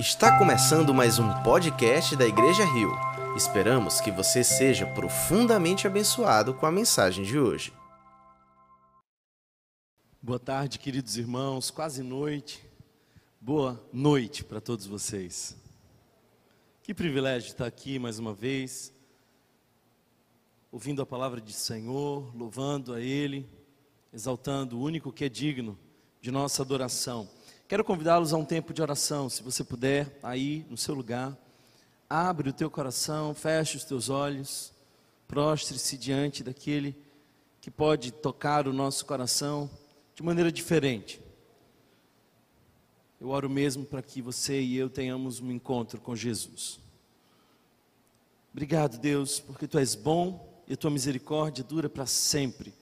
Está começando mais um podcast da Igreja Rio. Esperamos que você seja profundamente abençoado com a mensagem de hoje. Boa tarde, queridos irmãos, quase noite. Boa noite para todos vocês. Que privilégio estar aqui mais uma vez, ouvindo a palavra de Senhor, louvando a Ele, exaltando o único que é digno de nossa adoração. Quero convidá-los a um tempo de oração, se você puder, aí no seu lugar. Abre o teu coração, feche os teus olhos, prostre-se diante daquele que pode tocar o nosso coração de maneira diferente. Eu oro mesmo para que você e eu tenhamos um encontro com Jesus. Obrigado, Deus, porque tu és bom e a tua misericórdia dura para sempre.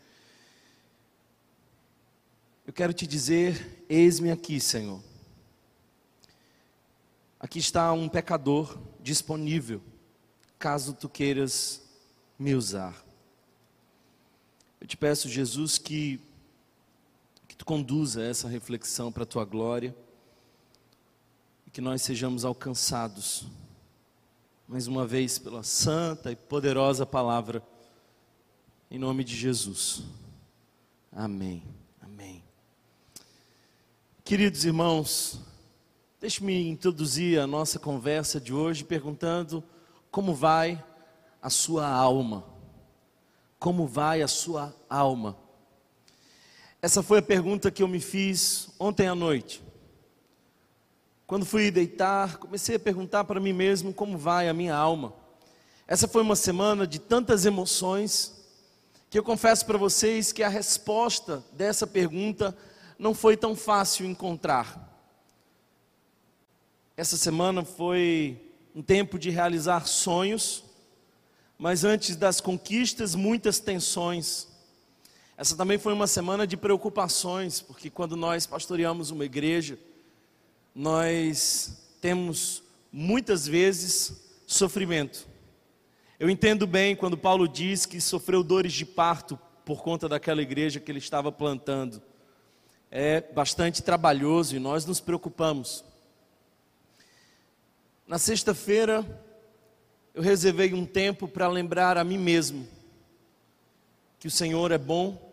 Eu quero te dizer: eis-me aqui, Senhor. Aqui está um pecador disponível, caso tu queiras me usar. Eu te peço, Jesus, que, que tu conduza essa reflexão para a tua glória e que nós sejamos alcançados, mais uma vez, pela santa e poderosa palavra, em nome de Jesus. Amém. Queridos irmãos, deixe-me introduzir a nossa conversa de hoje perguntando como vai a sua alma. Como vai a sua alma? Essa foi a pergunta que eu me fiz ontem à noite. Quando fui deitar, comecei a perguntar para mim mesmo como vai a minha alma. Essa foi uma semana de tantas emoções que eu confesso para vocês que a resposta dessa pergunta não foi tão fácil encontrar. Essa semana foi um tempo de realizar sonhos, mas antes das conquistas, muitas tensões. Essa também foi uma semana de preocupações, porque quando nós pastoreamos uma igreja, nós temos muitas vezes sofrimento. Eu entendo bem quando Paulo diz que sofreu dores de parto por conta daquela igreja que ele estava plantando é bastante trabalhoso e nós nos preocupamos. Na sexta-feira, eu reservei um tempo para lembrar a mim mesmo que o Senhor é bom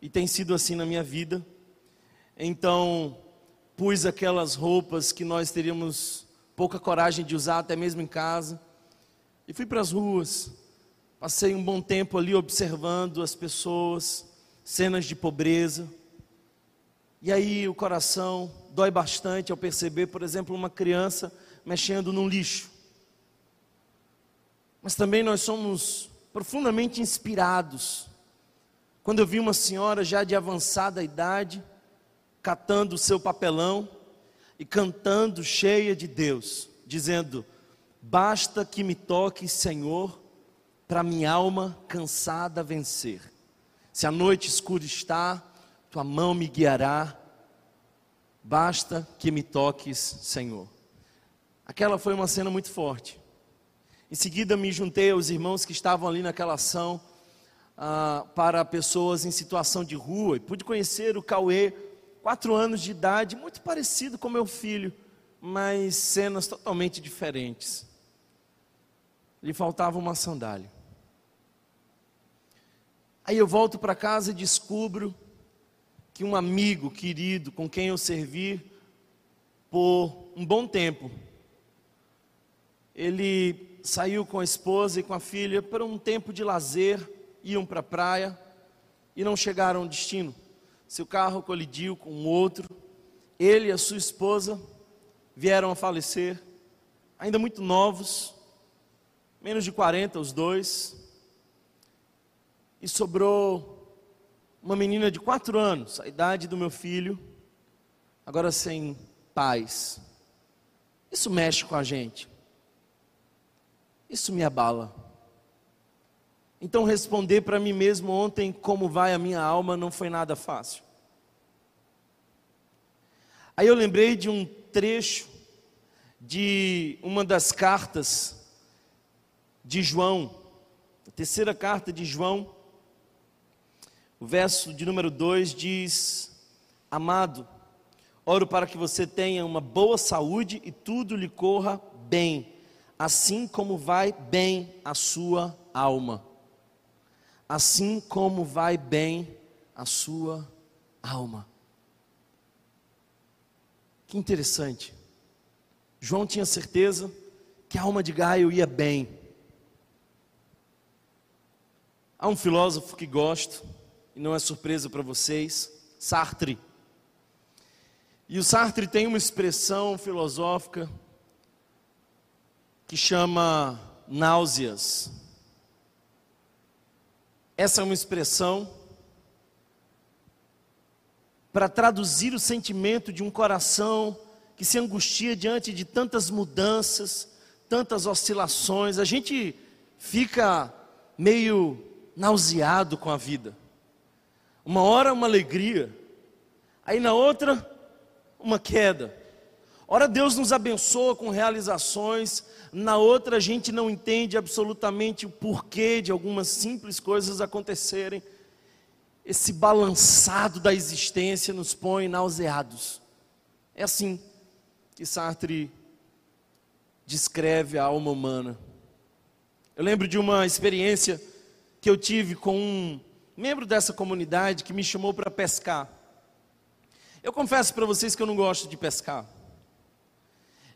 e tem sido assim na minha vida. Então, pus aquelas roupas que nós teríamos pouca coragem de usar, até mesmo em casa, e fui para as ruas. Passei um bom tempo ali observando as pessoas, cenas de pobreza e aí o coração dói bastante ao perceber, por exemplo, uma criança mexendo num lixo. Mas também nós somos profundamente inspirados. Quando eu vi uma senhora já de avançada idade, catando o seu papelão e cantando cheia de Deus, dizendo: Basta que me toque, Senhor, para minha alma cansada vencer. Se a noite escura está, tua mão me guiará, basta que me toques, Senhor. Aquela foi uma cena muito forte. Em seguida, me juntei aos irmãos que estavam ali naquela ação ah, para pessoas em situação de rua e pude conhecer o Cauê, quatro anos de idade, muito parecido com meu filho, mas cenas totalmente diferentes. Lhe faltava uma sandália. Aí eu volto para casa e descubro que um amigo querido com quem eu servi por um bom tempo, ele saiu com a esposa e com a filha para um tempo de lazer, iam para a praia e não chegaram ao destino. Seu carro colidiu com outro, ele e a sua esposa vieram a falecer, ainda muito novos, menos de 40 os dois, e sobrou uma menina de quatro anos, a idade do meu filho, agora sem pais. Isso mexe com a gente. Isso me abala. Então, responder para mim mesmo ontem como vai a minha alma não foi nada fácil. Aí eu lembrei de um trecho de uma das cartas de João, a terceira carta de João, o verso de número 2 diz: Amado, Oro para que você tenha uma boa saúde e tudo lhe corra bem, assim como vai bem a sua alma. Assim como vai bem a sua alma. Que interessante. João tinha certeza que a alma de Gaio ia bem. Há um filósofo que gosto, não é surpresa para vocês, Sartre. E o Sartre tem uma expressão filosófica que chama náuseas. Essa é uma expressão para traduzir o sentimento de um coração que se angustia diante de tantas mudanças, tantas oscilações. A gente fica meio nauseado com a vida. Uma hora uma alegria, aí na outra uma queda. Ora Deus nos abençoa com realizações, na outra a gente não entende absolutamente o porquê de algumas simples coisas acontecerem. Esse balançado da existência nos põe nauseados. É assim que Sartre descreve a alma humana. Eu lembro de uma experiência que eu tive com um membro dessa comunidade que me chamou para pescar. Eu confesso para vocês que eu não gosto de pescar.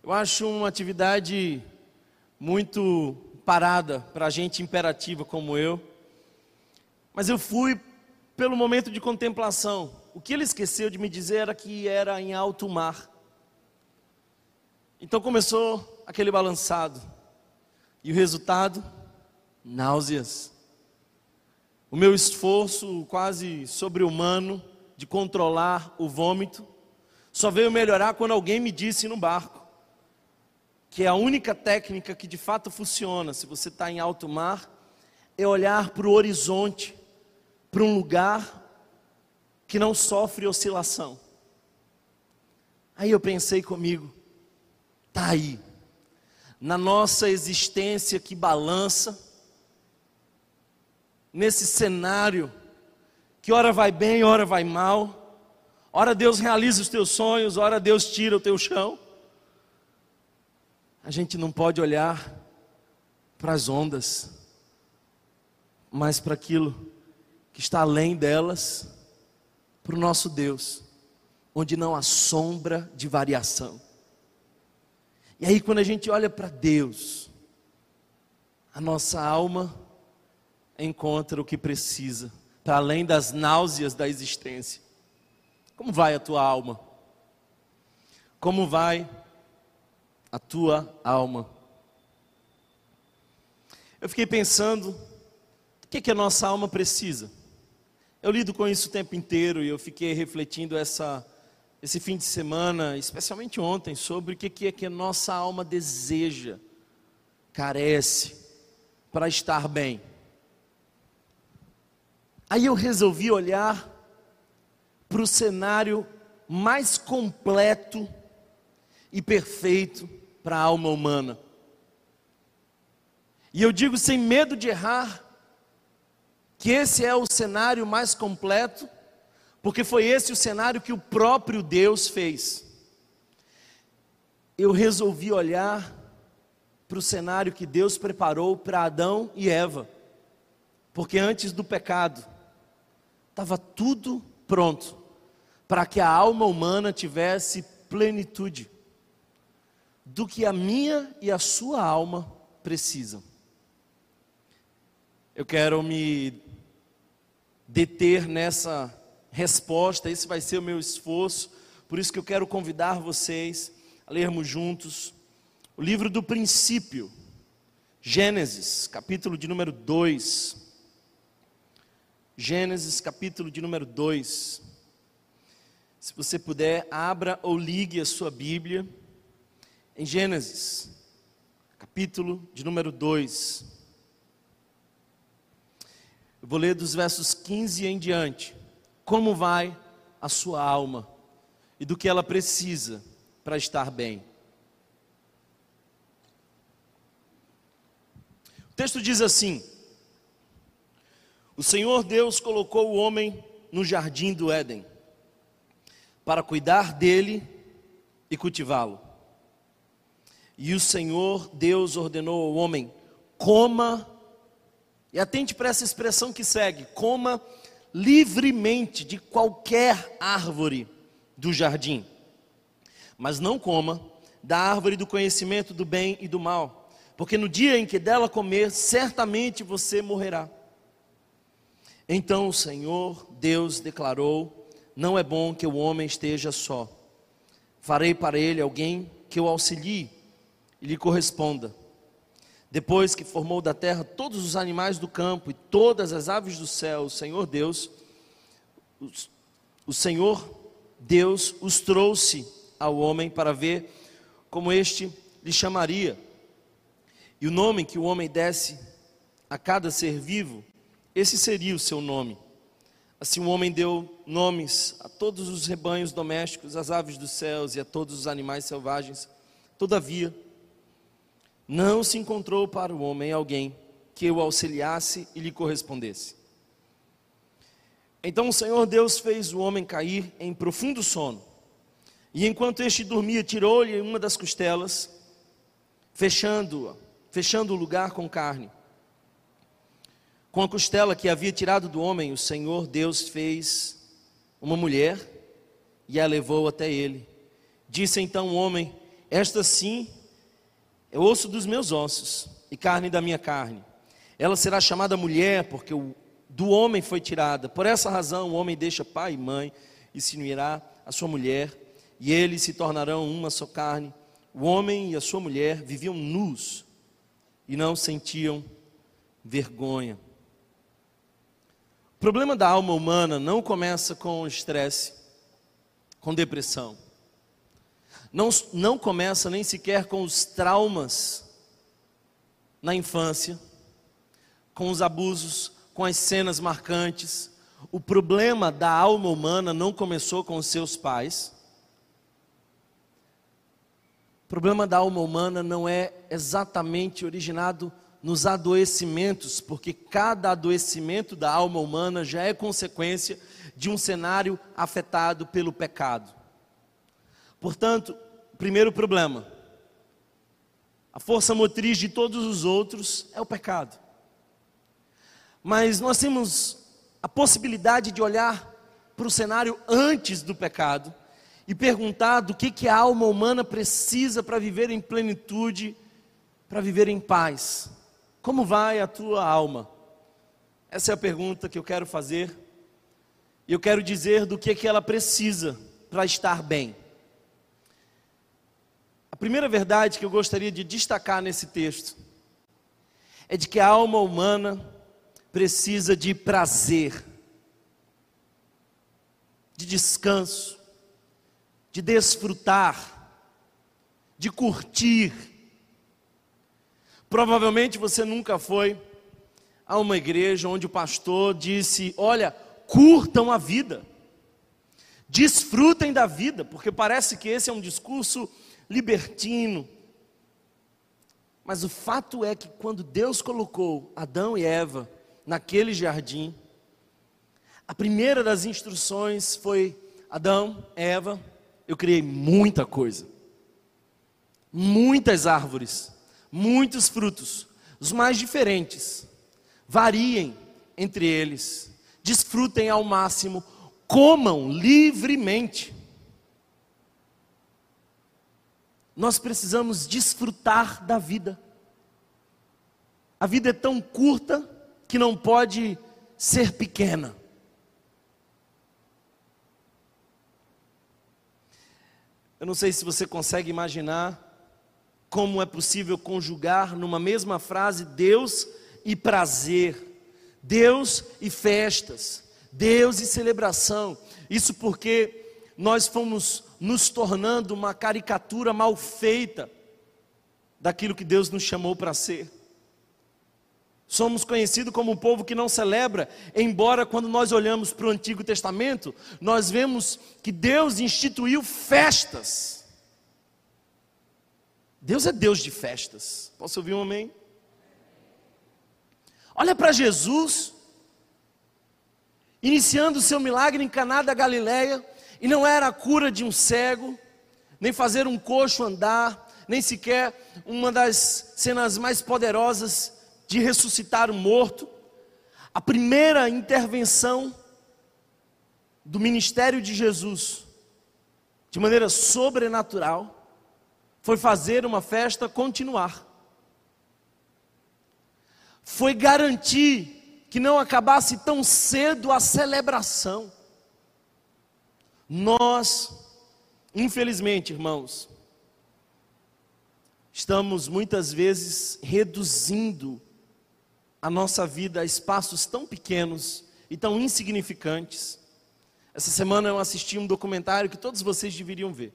Eu acho uma atividade muito parada para gente imperativa como eu. Mas eu fui pelo momento de contemplação. O que ele esqueceu de me dizer era que era em alto mar. Então começou aquele balançado. E o resultado? Náuseas. O meu esforço quase sobre-humano de controlar o vômito só veio melhorar quando alguém me disse no barco que a única técnica que de fato funciona, se você está em alto mar, é olhar para o horizonte, para um lugar que não sofre oscilação. Aí eu pensei comigo, tá aí, na nossa existência que balança, nesse cenário que ora vai bem, ora vai mal, ora Deus realiza os teus sonhos, ora Deus tira o teu chão. A gente não pode olhar para as ondas, mas para aquilo que está além delas, para o nosso Deus, onde não há sombra de variação. E aí, quando a gente olha para Deus, a nossa alma encontra o que precisa, para além das náuseas da existência. Como vai a tua alma? Como vai a tua alma? Eu fiquei pensando, o que, que a nossa alma precisa? Eu lido com isso o tempo inteiro e eu fiquei refletindo essa, esse fim de semana, especialmente ontem, sobre o que, que é que a nossa alma deseja, carece, para estar bem. Aí eu resolvi olhar para o cenário mais completo e perfeito para a alma humana. E eu digo sem medo de errar, que esse é o cenário mais completo, porque foi esse o cenário que o próprio Deus fez. Eu resolvi olhar para o cenário que Deus preparou para Adão e Eva, porque antes do pecado, estava tudo pronto para que a alma humana tivesse plenitude do que a minha e a sua alma precisam. Eu quero me deter nessa resposta, esse vai ser o meu esforço, por isso que eu quero convidar vocês a lermos juntos o livro do princípio, Gênesis, capítulo de número 2. Gênesis, capítulo de número 2. Se você puder, abra ou ligue a sua Bíblia em Gênesis, capítulo de número 2. Eu vou ler dos versos 15 em diante. Como vai a sua alma e do que ela precisa para estar bem. O texto diz assim: O Senhor Deus colocou o homem no jardim do Éden. para cuidar dele e cultivá-lo. E o Senhor Deus ordenou ao homem: coma, e atente para essa expressão que segue: coma livremente de qualquer árvore do jardim, mas não coma da árvore do conhecimento do bem e do mal, porque no dia em que dela comer, certamente você morrerá. Então o Senhor Deus declarou: Não é bom que o homem esteja só. Farei para ele alguém que o auxilie e lhe corresponda. Depois que formou da terra todos os animais do campo e todas as aves do céu, o Senhor Deus, o Senhor Deus os trouxe ao homem para ver como este lhe chamaria. E o nome que o homem desse a cada ser vivo esse seria o seu nome. Assim o homem deu nomes a todos os rebanhos domésticos, às aves dos céus e a todos os animais selvagens. Todavia, não se encontrou para o homem alguém que o auxiliasse e lhe correspondesse. Então o Senhor Deus fez o homem cair em profundo sono. E enquanto este dormia, tirou-lhe uma das costelas, fechando, fechando o lugar com carne. Com a costela que havia tirado do homem, o Senhor Deus fez uma mulher e a levou até ele. Disse então o homem: Esta sim é osso dos meus ossos e carne da minha carne. Ela será chamada mulher, porque do homem foi tirada. Por essa razão, o homem deixa pai e mãe e se unirá à sua mulher, e eles se tornarão uma só carne. O homem e a sua mulher viviam nus e não sentiam vergonha. Problema da alma humana não começa com estresse, com depressão. Não, não começa nem sequer com os traumas na infância, com os abusos, com as cenas marcantes. O problema da alma humana não começou com os seus pais. O problema da alma humana não é exatamente originado nos adoecimentos, porque cada adoecimento da alma humana já é consequência de um cenário afetado pelo pecado. Portanto, primeiro problema, a força motriz de todos os outros é o pecado. Mas nós temos a possibilidade de olhar para o cenário antes do pecado e perguntar do que, que a alma humana precisa para viver em plenitude, para viver em paz. Como vai a tua alma? Essa é a pergunta que eu quero fazer. E eu quero dizer do que, que ela precisa para estar bem. A primeira verdade que eu gostaria de destacar nesse texto é de que a alma humana precisa de prazer, de descanso, de desfrutar, de curtir Provavelmente você nunca foi a uma igreja onde o pastor disse: Olha, curtam a vida, desfrutem da vida, porque parece que esse é um discurso libertino. Mas o fato é que quando Deus colocou Adão e Eva naquele jardim, a primeira das instruções foi: Adão, Eva, eu criei muita coisa, muitas árvores muitos frutos, os mais diferentes. Variem entre eles, desfrutem ao máximo, comam livremente. Nós precisamos desfrutar da vida. A vida é tão curta que não pode ser pequena. Eu não sei se você consegue imaginar como é possível conjugar numa mesma frase Deus e prazer, Deus e festas, Deus e celebração. Isso porque nós fomos nos tornando uma caricatura mal feita daquilo que Deus nos chamou para ser. Somos conhecidos como um povo que não celebra, embora quando nós olhamos para o Antigo Testamento, nós vemos que Deus instituiu festas. Deus é Deus de festas. Posso ouvir um amém? Olha para Jesus, iniciando o seu milagre em Caná da Galileia, E não era a cura de um cego, nem fazer um coxo andar, nem sequer uma das cenas mais poderosas de ressuscitar um morto. A primeira intervenção do ministério de Jesus, de maneira sobrenatural, foi fazer uma festa continuar. Foi garantir que não acabasse tão cedo a celebração. Nós, infelizmente, irmãos, estamos muitas vezes reduzindo a nossa vida a espaços tão pequenos e tão insignificantes. Essa semana eu assisti um documentário que todos vocês deveriam ver,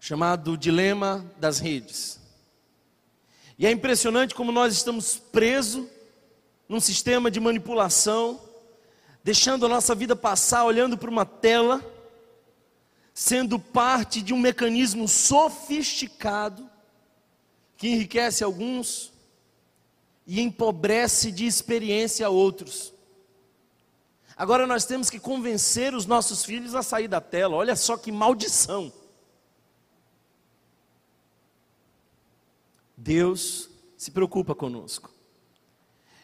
chamado Dilema das Redes. E é impressionante como nós estamos presos num sistema de manipulação deixando a nossa vida passar olhando para uma tela, sendo parte de um mecanismo sofisticado que enriquece alguns e empobrece de experiência a outros. Agora nós temos que convencer os nossos filhos a sair da tela. Olha só que maldição. Deus se preocupa conosco.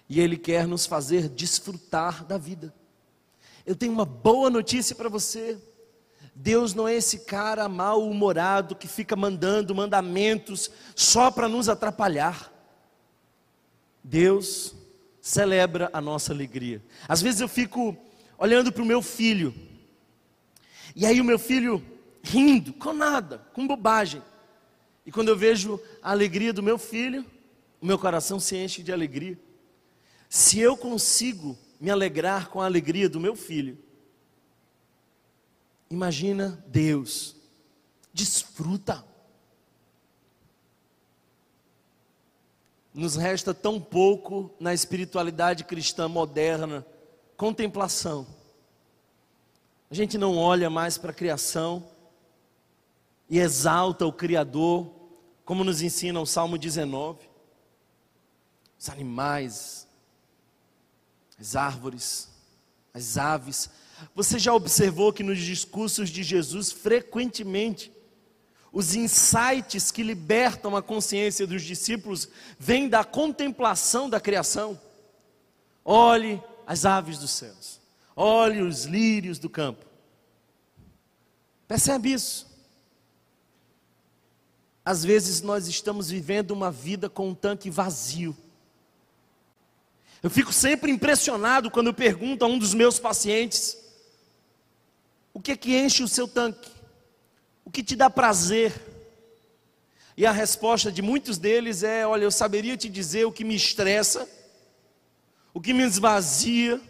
E Ele quer nos fazer desfrutar da vida. Eu tenho uma boa notícia para você. Deus não é esse cara mal-humorado que fica mandando mandamentos só para nos atrapalhar. Deus celebra a nossa alegria. Às vezes eu fico olhando para o meu filho, e aí o meu filho rindo, com nada, com bobagem. E quando eu vejo a alegria do meu filho, o meu coração se enche de alegria. Se eu consigo me alegrar com a alegria do meu filho. Imagina Deus, desfruta. Nos resta tão pouco na espiritualidade cristã moderna, contemplação. A gente não olha mais para a criação e exalta o Criador, como nos ensina o Salmo 19. Os animais, as árvores, as aves. Você já observou que nos discursos de Jesus, frequentemente, os insights que libertam a consciência dos discípulos vêm da contemplação da criação? Olhe as aves dos céus, olhe os lírios do campo. Percebe isso? Às vezes nós estamos vivendo uma vida com um tanque vazio. Eu fico sempre impressionado quando eu pergunto a um dos meus pacientes: o que é que enche o seu tanque? O que te dá prazer? E a resposta de muitos deles é: olha, eu saberia te dizer o que me estressa, o que me esvazia,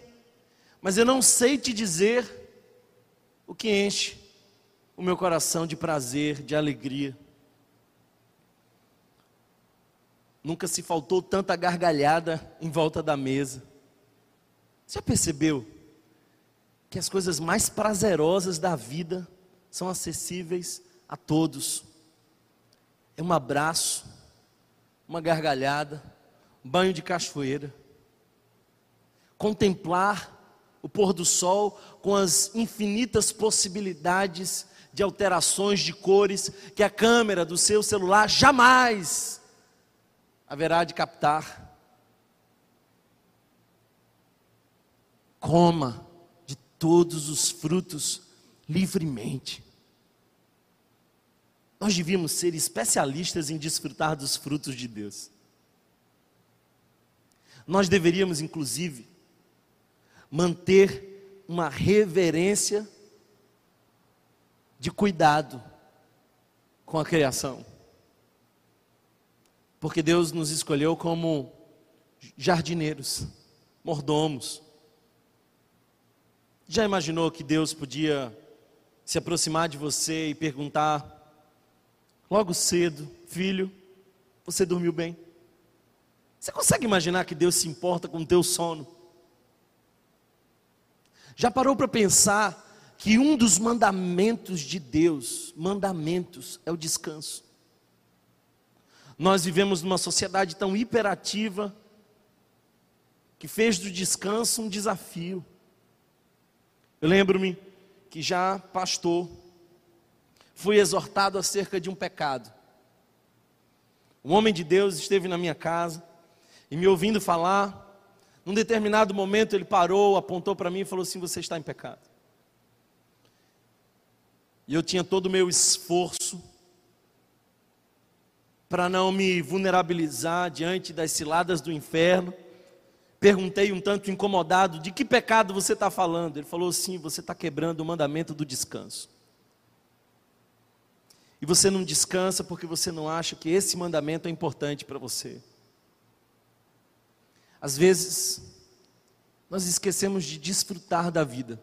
mas eu não sei te dizer o que enche o meu coração de prazer, de alegria. Nunca se faltou tanta gargalhada em volta da mesa. Você já percebeu que as coisas mais prazerosas da vida são acessíveis a todos? É um abraço, uma gargalhada, um banho de cachoeira. Contemplar o pôr do sol com as infinitas possibilidades de alterações de cores que a câmera do seu celular jamais haverá de captar. Coma de todos os frutos livremente. Nós devíamos ser especialistas em desfrutar dos frutos de Deus. Nós deveríamos, inclusive, manter uma reverência de cuidado com a criação. Porque Deus nos escolheu como jardineiros, mordomos. Já imaginou que Deus podia se aproximar de você e perguntar, logo cedo, filho, você dormiu bem? Você consegue imaginar que Deus se importa com o teu sono? Já parou para pensar que um dos mandamentos de Deus, mandamentos, é o descanso? Nós vivemos numa sociedade tão hiperativa que fez do descanso um desafio. Eu lembro-me que já pastor, fui exortado acerca de um pecado. Um homem de Deus esteve na minha casa e me ouvindo falar, num determinado momento ele parou, apontou para mim e falou assim: Você está em pecado. E eu tinha todo o meu esforço para não me vulnerabilizar diante das ciladas do inferno. Perguntei um tanto incomodado: De que pecado você está falando? Ele falou assim: Você está quebrando o mandamento do descanso. E você não descansa porque você não acha que esse mandamento é importante para você. Às vezes, nós esquecemos de desfrutar da vida.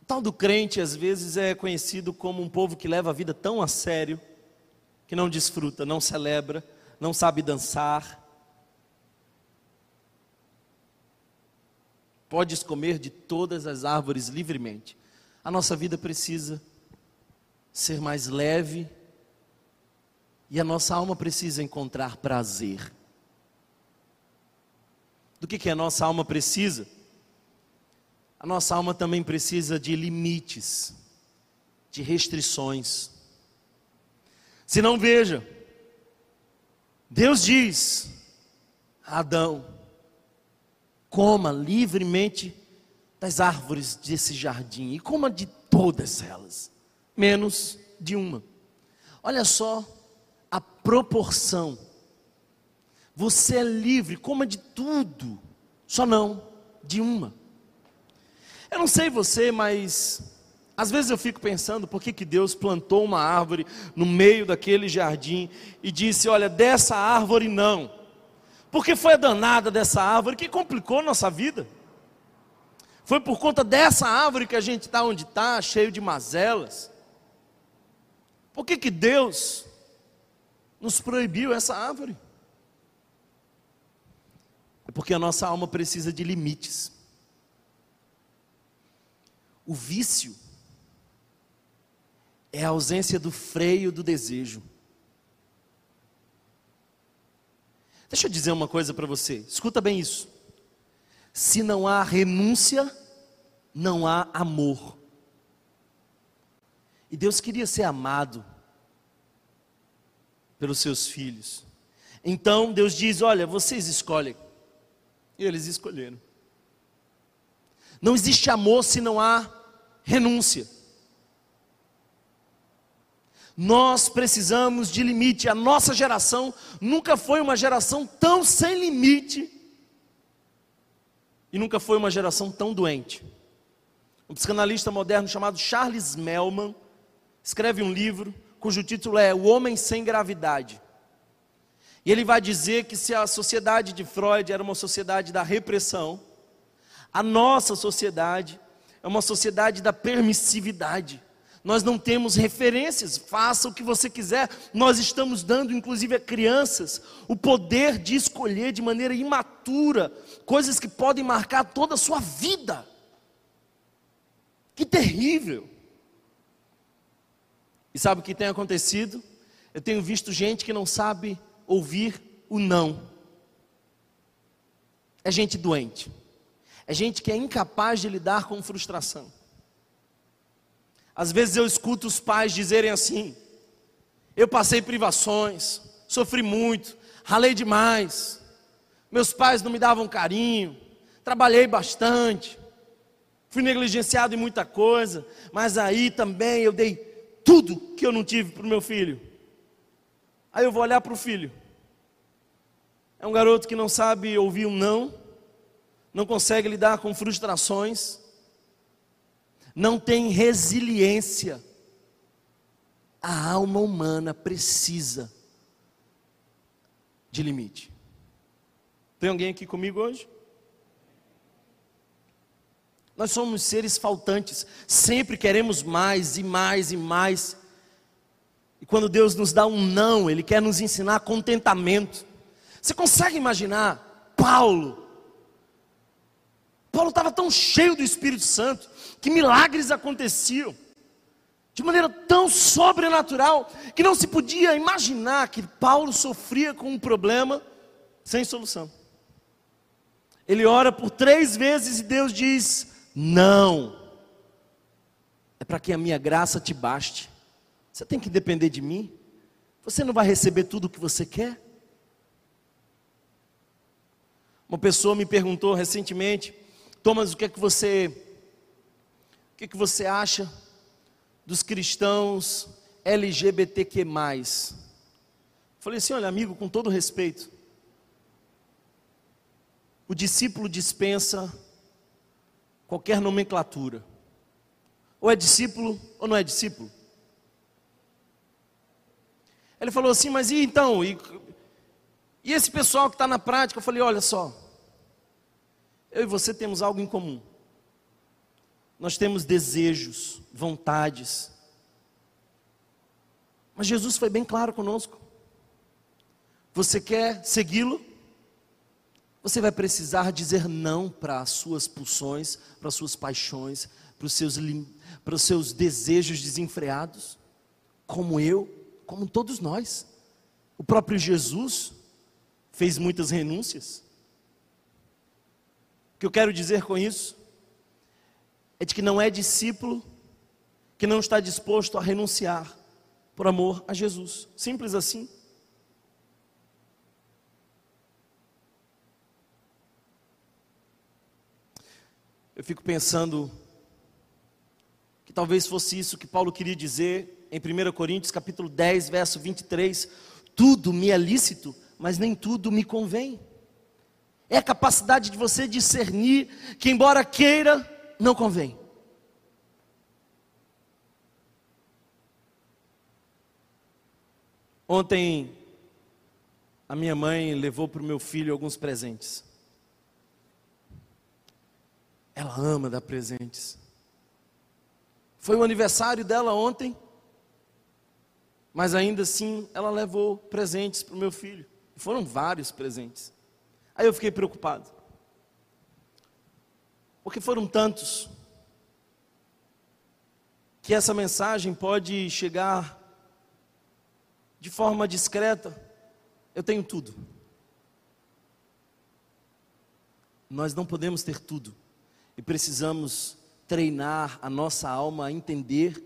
O tal do crente, às vezes, é conhecido como um povo que leva a vida tão a sério, que não desfruta, não celebra, não sabe dançar. Podes comer de todas as árvores livremente. A nossa vida precisa ser mais leve e a nossa alma precisa encontrar prazer. Do que, que a nossa alma precisa? A nossa alma também precisa de limites, de restrições. Se não veja, Deus diz a Adão: coma livremente das árvores desse jardim e coma de todas elas, menos de uma. Olha só a proporção. Você é livre, coma de tudo, só não de uma. Eu não sei você, mas às vezes eu fico pensando por que, que Deus plantou uma árvore no meio daquele jardim e disse: Olha, dessa árvore não. Porque foi a danada dessa árvore que complicou nossa vida. Foi por conta dessa árvore que a gente está onde está, cheio de mazelas. Por que, que Deus nos proibiu essa árvore? É porque a nossa alma precisa de limites. O vício é a ausência do freio do desejo. Deixa eu dizer uma coisa para você, escuta bem isso. Se não há renúncia, não há amor. E Deus queria ser amado pelos seus filhos. Então Deus diz: Olha, vocês escolhem. E eles escolheram. Não existe amor se não há renúncia. Nós precisamos de limite. A nossa geração nunca foi uma geração tão sem limite e nunca foi uma geração tão doente. Um psicanalista moderno chamado Charles Melman escreve um livro cujo título é O Homem Sem Gravidade. E ele vai dizer que se a sociedade de Freud era uma sociedade da repressão, a nossa sociedade é uma sociedade da permissividade. Nós não temos referências, faça o que você quiser. Nós estamos dando, inclusive a crianças, o poder de escolher de maneira imatura coisas que podem marcar toda a sua vida. Que terrível! E sabe o que tem acontecido? Eu tenho visto gente que não sabe ouvir o não. É gente doente. É gente que é incapaz de lidar com frustração. Às vezes eu escuto os pais dizerem assim: eu passei privações, sofri muito, ralei demais, meus pais não me davam carinho, trabalhei bastante, fui negligenciado em muita coisa, mas aí também eu dei tudo que eu não tive para o meu filho. Aí eu vou olhar para o filho. É um garoto que não sabe ouvir um não, não consegue lidar com frustrações, não tem resiliência. A alma humana precisa de limite. Tem alguém aqui comigo hoje? Nós somos seres faltantes, sempre queremos mais e mais e mais. E quando Deus nos dá um não, Ele quer nos ensinar contentamento. Você consegue imaginar Paulo? Paulo estava tão cheio do Espírito Santo que milagres aconteciam de maneira tão sobrenatural que não se podia imaginar que Paulo sofria com um problema sem solução. Ele ora por três vezes e Deus diz: não é para que a minha graça te baste. Você tem que depender de mim. Você não vai receber tudo o que você quer. Uma pessoa me perguntou recentemente, Thomas, o que é que você o que é que você acha dos cristãos LGBTQ+. Falei assim, olha amigo, com todo respeito, o discípulo dispensa qualquer nomenclatura. Ou é discípulo ou não é discípulo. Ele falou assim, mas e então? E, e esse pessoal que está na prática? Eu falei, olha só, eu e você temos algo em comum. Nós temos desejos, vontades, mas Jesus foi bem claro conosco. Você quer segui-lo? Você vai precisar dizer não para as suas pulsões, para as suas paixões, para os seus, para os seus desejos desenfreados, como eu, como todos nós. O próprio Jesus fez muitas renúncias. Que eu quero dizer com isso é de que não é discípulo que não está disposto a renunciar por amor a Jesus. Simples assim. Eu fico pensando que talvez fosse isso que Paulo queria dizer em 1 Coríntios capítulo 10, verso 23, tudo me é lícito, mas nem tudo me convém. É a capacidade de você discernir que embora queira, não convém. Ontem, a minha mãe levou para o meu filho alguns presentes. Ela ama dar presentes. Foi o aniversário dela ontem, mas ainda assim ela levou presentes para o meu filho. Foram vários presentes. Aí eu fiquei preocupado. Porque foram tantos que essa mensagem pode chegar de forma discreta, eu tenho tudo. Nós não podemos ter tudo e precisamos treinar a nossa alma a entender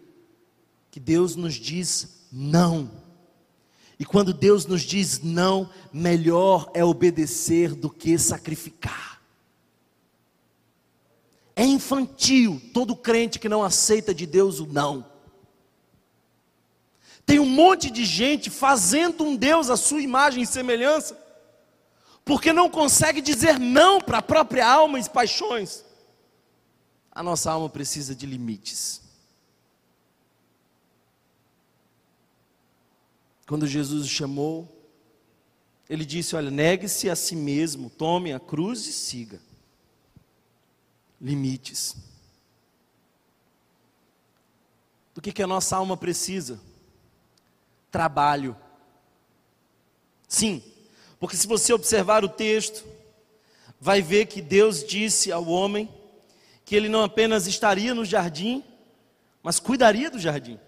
que Deus nos diz não. E quando Deus nos diz não, melhor é obedecer do que sacrificar. É infantil todo crente que não aceita de Deus o não. Tem um monte de gente fazendo um Deus à sua imagem e semelhança, porque não consegue dizer não para a própria alma e paixões. A nossa alma precisa de limites. Quando Jesus o chamou, ele disse: Olha, negue-se a si mesmo, tome a cruz e siga. Limites. Do que, que a nossa alma precisa? trabalho. Sim, porque se você observar o texto, vai ver que Deus disse ao homem que ele não apenas estaria no jardim, mas cuidaria do jardim.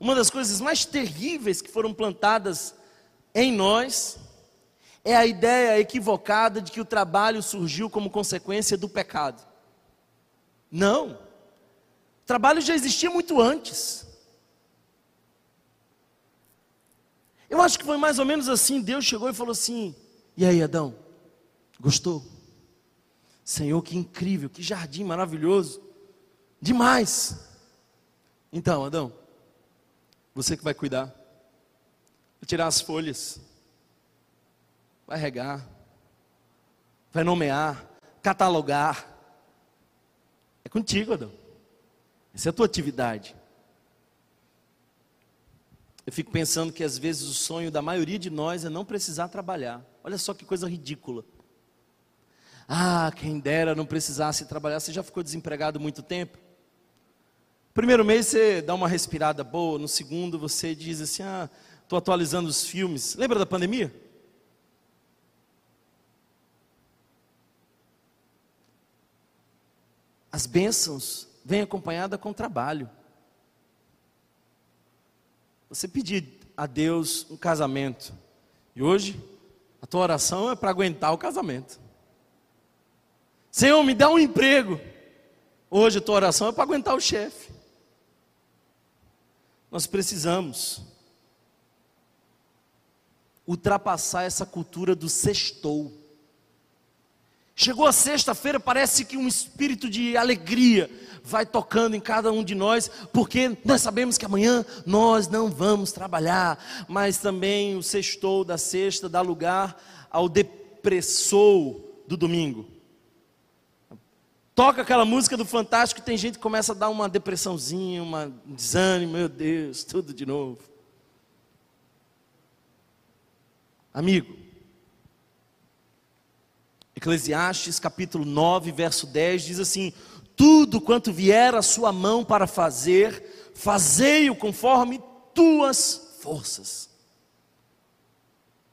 Uma das coisas mais terríveis que foram plantadas em nós é a ideia equivocada de que o trabalho surgiu como consequência do pecado. Não. O trabalho já existia muito antes. Eu acho que foi mais ou menos assim. Deus chegou e falou assim: E aí, Adão? Gostou? Senhor, que incrível, que jardim maravilhoso. Demais. Então, Adão, você que vai cuidar. Vai tirar as folhas. Vai regar. Vai nomear. Catalogar. É contigo, Adão. Essa é a tua atividade. Eu fico pensando que às vezes o sonho da maioria de nós é não precisar trabalhar. Olha só que coisa ridícula. Ah, quem dera não precisasse trabalhar. Você já ficou desempregado muito tempo? Primeiro mês você dá uma respirada boa, no segundo você diz assim: ah, estou atualizando os filmes. Lembra da pandemia? As bênçãos vêm acompanhadas com trabalho. Você pedir a Deus um casamento, e hoje a tua oração é para aguentar o casamento. Senhor, me dá um emprego. Hoje a tua oração é para aguentar o chefe. Nós precisamos ultrapassar essa cultura do sextou. Chegou a sexta-feira, parece que um espírito de alegria vai tocando em cada um de nós, porque nós sabemos que amanhã nós não vamos trabalhar, mas também o sextou da sexta dá lugar ao depressou do domingo. Toca aquela música do Fantástico e tem gente que começa a dar uma depressãozinha, um desânimo, meu Deus, tudo de novo. Amigo, Eclesiastes capítulo 9, verso 10 diz assim: Tudo quanto vier a sua mão para fazer, fazei-o conforme tuas forças.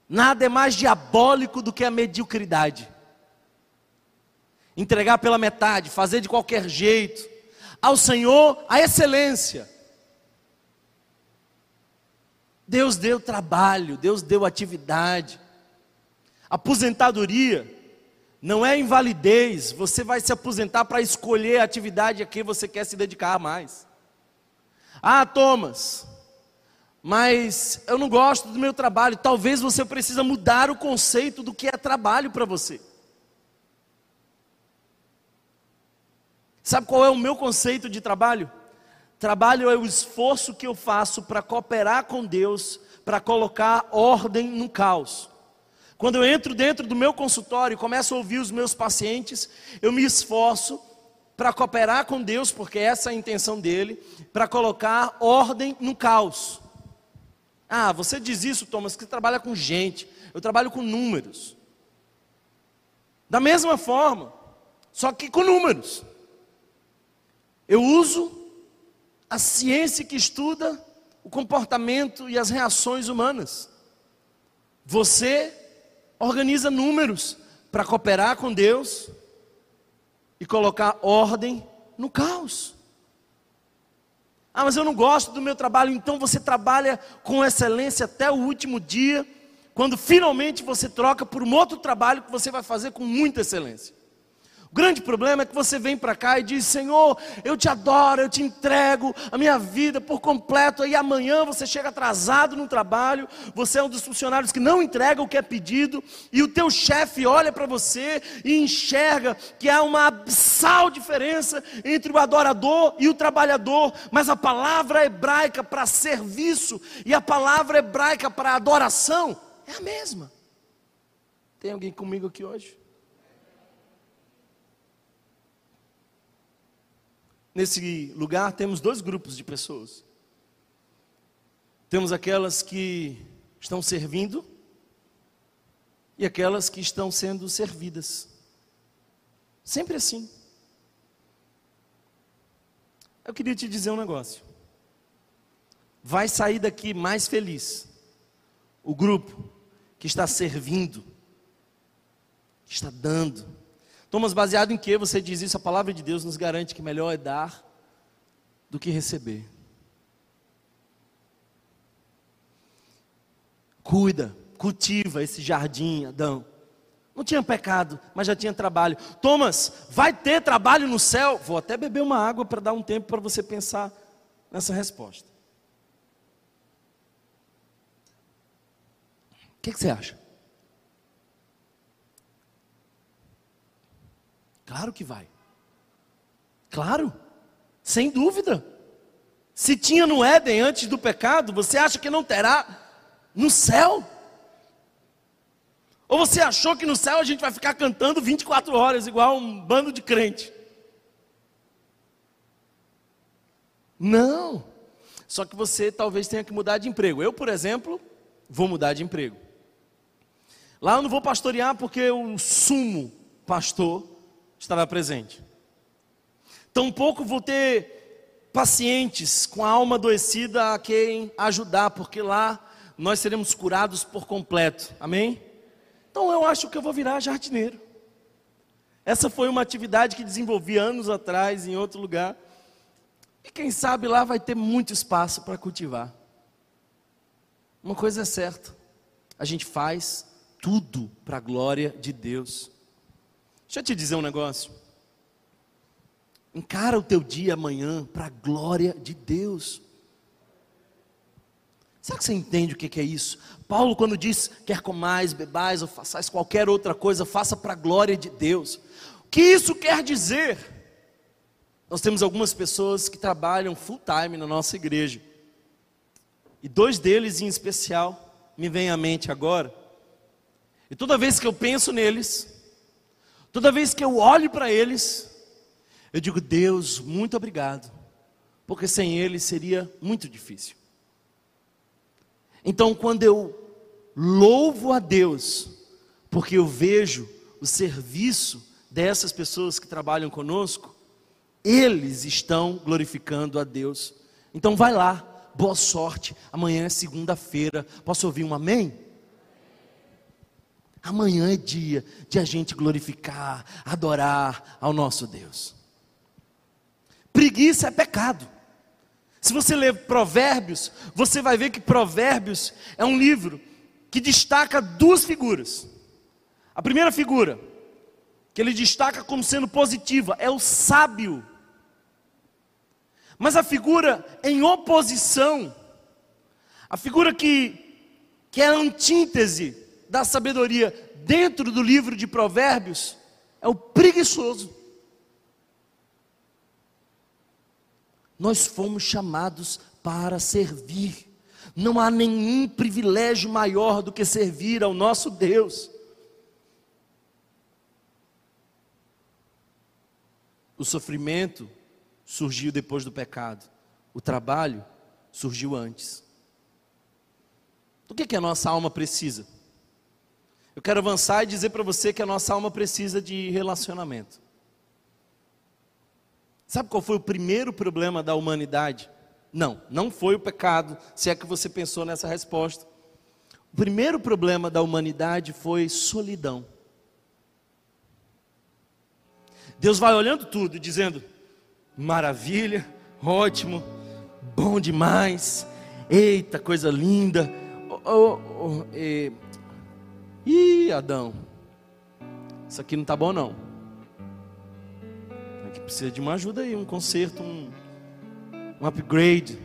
Nada é mais diabólico do que a mediocridade. Entregar pela metade, fazer de qualquer jeito. Ao Senhor, a excelência. Deus deu trabalho, Deus deu atividade. Aposentadoria não é invalidez, você vai se aposentar para escolher a atividade a que você quer se dedicar mais. Ah, Thomas, mas eu não gosto do meu trabalho. Talvez você precisa mudar o conceito do que é trabalho para você. Sabe qual é o meu conceito de trabalho? Trabalho é o esforço que eu faço para cooperar com Deus, para colocar ordem no caos. Quando eu entro dentro do meu consultório e começo a ouvir os meus pacientes, eu me esforço para cooperar com Deus, porque essa é a intenção dele, para colocar ordem no caos. Ah, você diz isso, Thomas, que trabalha com gente. Eu trabalho com números. Da mesma forma, só que com números. Eu uso a ciência que estuda o comportamento e as reações humanas. Você organiza números para cooperar com Deus e colocar ordem no caos. Ah, mas eu não gosto do meu trabalho, então você trabalha com excelência até o último dia, quando finalmente você troca por um outro trabalho que você vai fazer com muita excelência. O grande problema é que você vem para cá e diz: Senhor, eu te adoro, eu te entrego a minha vida por completo. Aí amanhã você chega atrasado no trabalho, você é um dos funcionários que não entrega o que é pedido, e o teu chefe olha para você e enxerga que há uma abissal diferença entre o adorador e o trabalhador, mas a palavra hebraica para serviço e a palavra hebraica para adoração é a mesma. Tem alguém comigo aqui hoje? Nesse lugar temos dois grupos de pessoas. Temos aquelas que estão servindo e aquelas que estão sendo servidas. Sempre assim. Eu queria te dizer um negócio. Vai sair daqui mais feliz o grupo que está servindo, que está dando, Thomas, baseado em que você diz isso? A palavra de Deus nos garante que melhor é dar do que receber. Cuida, cultiva esse jardim, Adão. Não tinha pecado, mas já tinha trabalho. Thomas, vai ter trabalho no céu? Vou até beber uma água para dar um tempo para você pensar nessa resposta. O que, que você acha? Claro que vai. Claro, sem dúvida. Se tinha no Éden antes do pecado, você acha que não terá no céu? Ou você achou que no céu a gente vai ficar cantando 24 horas, igual um bando de crente? Não. Só que você talvez tenha que mudar de emprego. Eu, por exemplo, vou mudar de emprego. Lá eu não vou pastorear porque o sumo pastor estará presente. Tampouco vou ter pacientes com a alma adoecida a quem ajudar, porque lá nós seremos curados por completo. Amém? Então eu acho que eu vou virar jardineiro. Essa foi uma atividade que desenvolvi anos atrás em outro lugar. E quem sabe lá vai ter muito espaço para cultivar. Uma coisa é certa: a gente faz tudo para a glória de Deus. Deixa eu te dizer um negócio. Encara o teu dia amanhã para a glória de Deus. Será que você entende o que é isso? Paulo, quando diz: quer comais, bebais ou façais qualquer outra coisa, faça para a glória de Deus. O que isso quer dizer? Nós temos algumas pessoas que trabalham full time na nossa igreja. E dois deles em especial me vêm à mente agora. E toda vez que eu penso neles, toda vez que eu olho para eles, eu digo, Deus, muito obrigado, porque sem eles seria muito difícil. Então, quando eu louvo a Deus, porque eu vejo o serviço dessas pessoas que trabalham conosco, eles estão glorificando a Deus. Então, vai lá, boa sorte. Amanhã é segunda-feira. Posso ouvir um amém? Amanhã é dia de a gente glorificar, adorar ao nosso Deus. Preguiça é pecado. Se você ler Provérbios, você vai ver que Provérbios é um livro que destaca duas figuras. A primeira figura, que ele destaca como sendo positiva, é o sábio. Mas a figura em oposição, a figura que, que é a antítese da sabedoria dentro do livro de Provérbios, é o preguiçoso. Nós fomos chamados para servir. Não há nenhum privilégio maior do que servir ao nosso Deus. O sofrimento surgiu depois do pecado. O trabalho surgiu antes. Do que, que a nossa alma precisa? Eu quero avançar e dizer para você que a nossa alma precisa de relacionamento. Sabe qual foi o primeiro problema da humanidade? Não, não foi o pecado, se é que você pensou nessa resposta. O primeiro problema da humanidade foi solidão. Deus vai olhando tudo, dizendo: maravilha, ótimo, bom demais, eita, coisa linda. Oh, oh, oh, e... Ih, Adão, isso aqui não está bom não. Aqui precisa de uma ajuda aí, um conserto, um, um upgrade.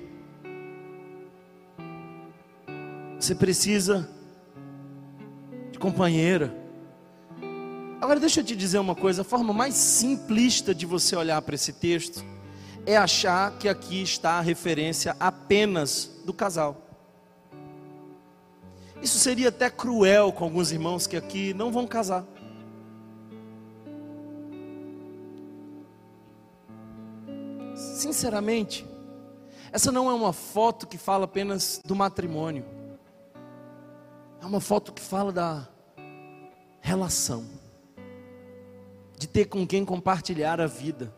Você precisa de companheira. Agora deixa eu te dizer uma coisa, a forma mais simplista de você olhar para esse texto é achar que aqui está a referência apenas do casal. Isso seria até cruel com alguns irmãos que aqui não vão casar. Sinceramente, essa não é uma foto que fala apenas do matrimônio. É uma foto que fala da relação de ter com quem compartilhar a vida.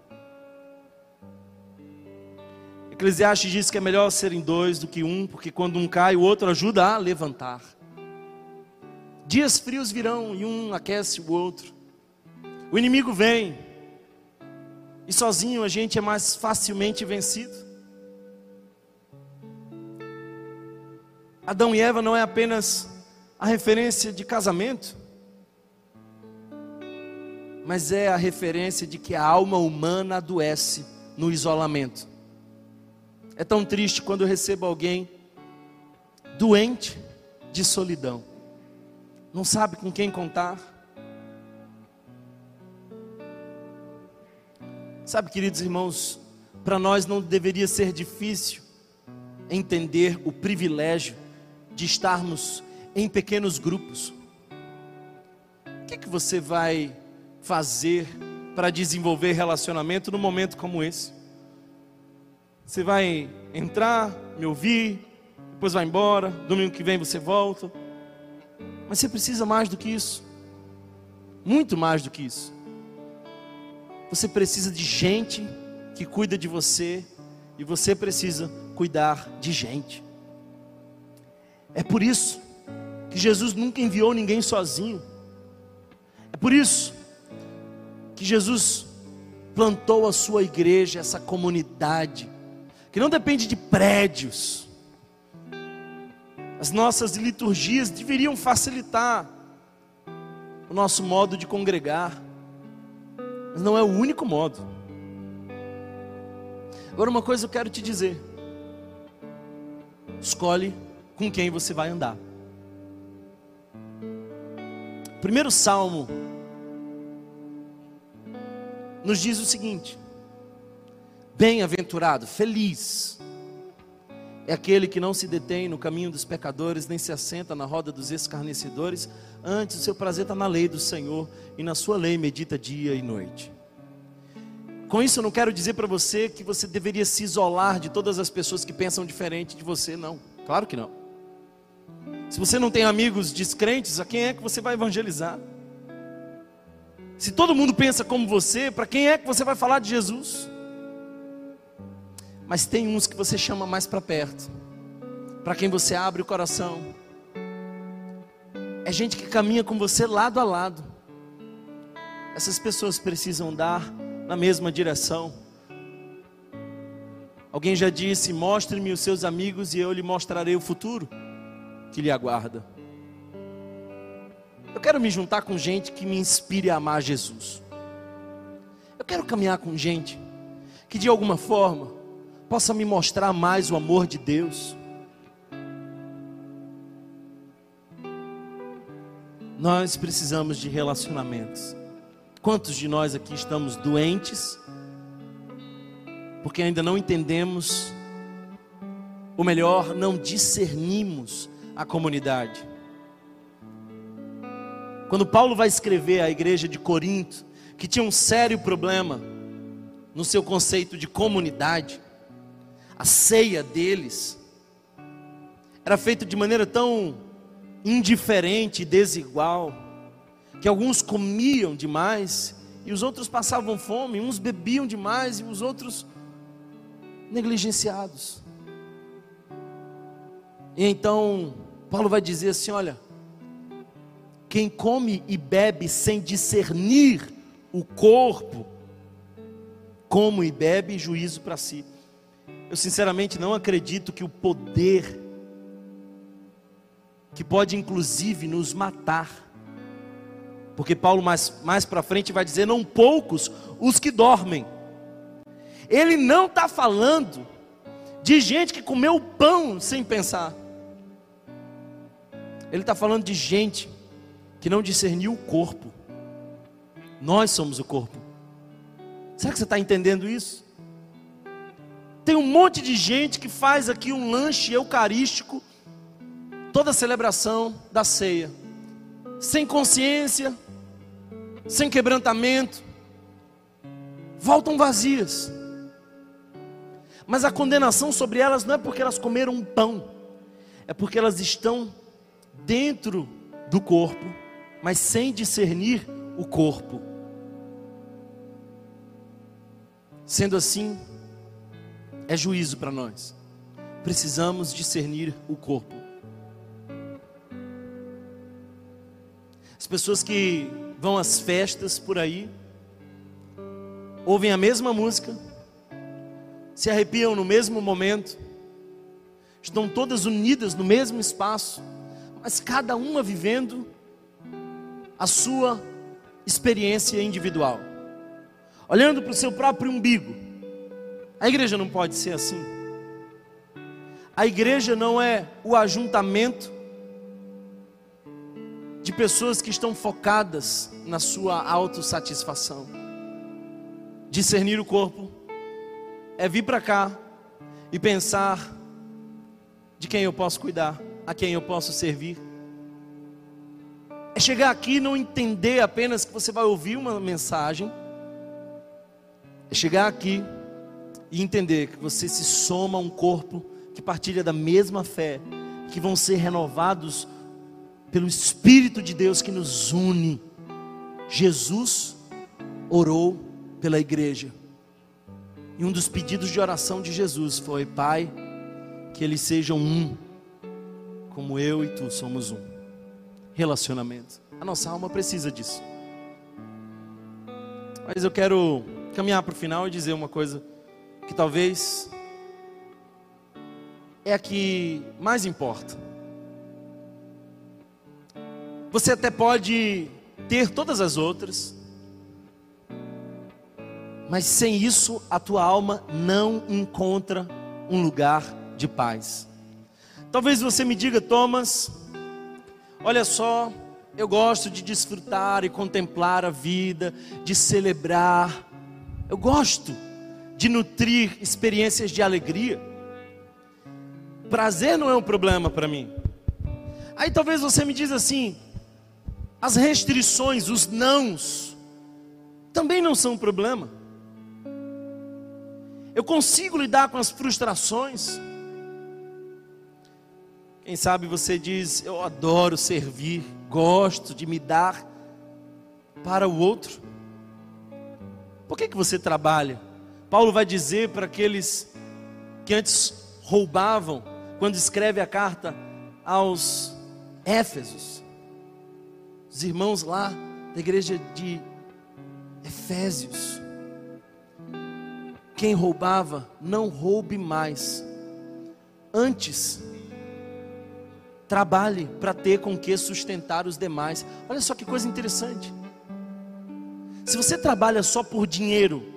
Eclesiastes diz que é melhor serem dois do que um, porque quando um cai, o outro ajuda a levantar. Dias frios virão e um aquece o outro. O inimigo vem, e sozinho a gente é mais facilmente vencido. Adão e Eva não é apenas a referência de casamento, mas é a referência de que a alma humana adoece no isolamento. É tão triste quando eu recebo alguém doente de solidão, não sabe com quem contar. Sabe, queridos irmãos, para nós não deveria ser difícil entender o privilégio de estarmos em pequenos grupos. O que, que você vai fazer para desenvolver relacionamento num momento como esse. Você vai entrar, me ouvir, depois vai embora, domingo que vem você volta. Mas você precisa mais do que isso. Muito mais do que isso. Você precisa de gente que cuida de você e você precisa cuidar de gente. É por isso que Jesus nunca enviou ninguém sozinho. É por isso que Jesus plantou a sua igreja, essa comunidade, que não depende de prédios. As nossas liturgias deveriam facilitar o nosso modo de congregar. Mas não é o único modo. Agora, uma coisa eu quero te dizer: escolhe com quem você vai andar. Primeiro salmo nos diz o seguinte: Bem-aventurado, feliz é aquele que não se detém no caminho dos pecadores, nem se assenta na roda dos escarnecedores, antes o seu prazer está na lei do Senhor e na sua lei medita dia e noite. Com isso eu não quero dizer para você que você deveria se isolar de todas as pessoas que pensam diferente de você, não. Claro que não. Se você não tem amigos descrentes, a quem é que você vai evangelizar? Se todo mundo pensa como você, para quem é que você vai falar de Jesus? Mas tem uns que você chama mais para perto, para quem você abre o coração. É gente que caminha com você lado a lado. Essas pessoas precisam dar na mesma direção. Alguém já disse: Mostre-me os seus amigos e eu lhe mostrarei o futuro que lhe aguarda. Eu quero me juntar com gente que me inspire a amar Jesus. Eu quero caminhar com gente que de alguma forma possa me mostrar mais o amor de Deus. Nós precisamos de relacionamentos. Quantos de nós aqui estamos doentes? Porque ainda não entendemos, ou melhor, não discernimos a comunidade. Quando Paulo vai escrever à igreja de Corinto, que tinha um sério problema no seu conceito de comunidade, a ceia deles era feita de maneira tão indiferente e desigual, que alguns comiam demais e os outros passavam fome, uns bebiam demais e os outros negligenciados. E então Paulo vai dizer assim: olha, quem come e bebe sem discernir o corpo, come e bebe juízo para si. Eu sinceramente não acredito que o poder, que pode inclusive nos matar, porque Paulo mais, mais para frente vai dizer: não poucos os que dormem. Ele não está falando de gente que comeu pão sem pensar. Ele está falando de gente que não discerniu o corpo. Nós somos o corpo. Será que você está entendendo isso? Tem um monte de gente que faz aqui um lanche eucarístico, toda a celebração da ceia, sem consciência, sem quebrantamento, voltam vazias. Mas a condenação sobre elas não é porque elas comeram um pão, é porque elas estão dentro do corpo, mas sem discernir o corpo. Sendo assim, é juízo para nós. Precisamos discernir o corpo. As pessoas que vão às festas por aí, ouvem a mesma música, se arrepiam no mesmo momento, estão todas unidas no mesmo espaço, mas cada uma vivendo a sua experiência individual, olhando para o seu próprio umbigo, a igreja não pode ser assim. A igreja não é o ajuntamento de pessoas que estão focadas na sua autossatisfação. Discernir o corpo é vir para cá e pensar de quem eu posso cuidar, a quem eu posso servir. É chegar aqui e não entender apenas que você vai ouvir uma mensagem. É chegar aqui e entender que você se soma a um corpo que partilha da mesma fé, que vão ser renovados pelo Espírito de Deus que nos une. Jesus orou pela igreja. E um dos pedidos de oração de Jesus foi: Pai, que eles sejam um, como eu e tu somos um. Relacionamento. A nossa alma precisa disso. Mas eu quero caminhar para o final e dizer uma coisa que talvez é a que mais importa. Você até pode ter todas as outras, Mas sem isso, a tua alma não encontra um lugar de paz. Talvez você me diga, Thomas, olha só, eu gosto de desfrutar e contemplar a vida, de celebrar. Eu gosto de nutrir experiências de alegria. Prazer não é um problema para mim. Aí talvez você me diz assim: as restrições, os nãos, também não são um problema. Eu consigo lidar com as frustrações. Quem sabe você diz: Eu adoro servir, gosto de me dar para o outro. Por que, que você trabalha? Paulo vai dizer para aqueles que antes roubavam, quando escreve a carta aos Éfesos, os irmãos lá da igreja de Efésios. Quem roubava, não roube mais. Antes, trabalhe para ter com que sustentar os demais. Olha só que coisa interessante. Se você trabalha só por dinheiro,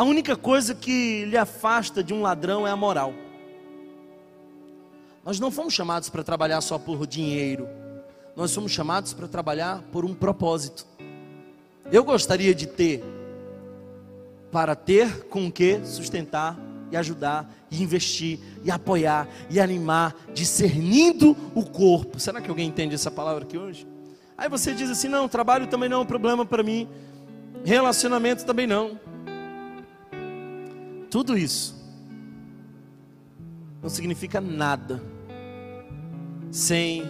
a única coisa que lhe afasta de um ladrão é a moral. Nós não fomos chamados para trabalhar só por dinheiro. Nós somos chamados para trabalhar por um propósito. Eu gostaria de ter, para ter com que sustentar e ajudar, e investir, e apoiar, e animar, discernindo o corpo. Será que alguém entende essa palavra aqui hoje? Aí você diz assim: não, trabalho também não é um problema para mim, relacionamento também não. Tudo isso não significa nada sem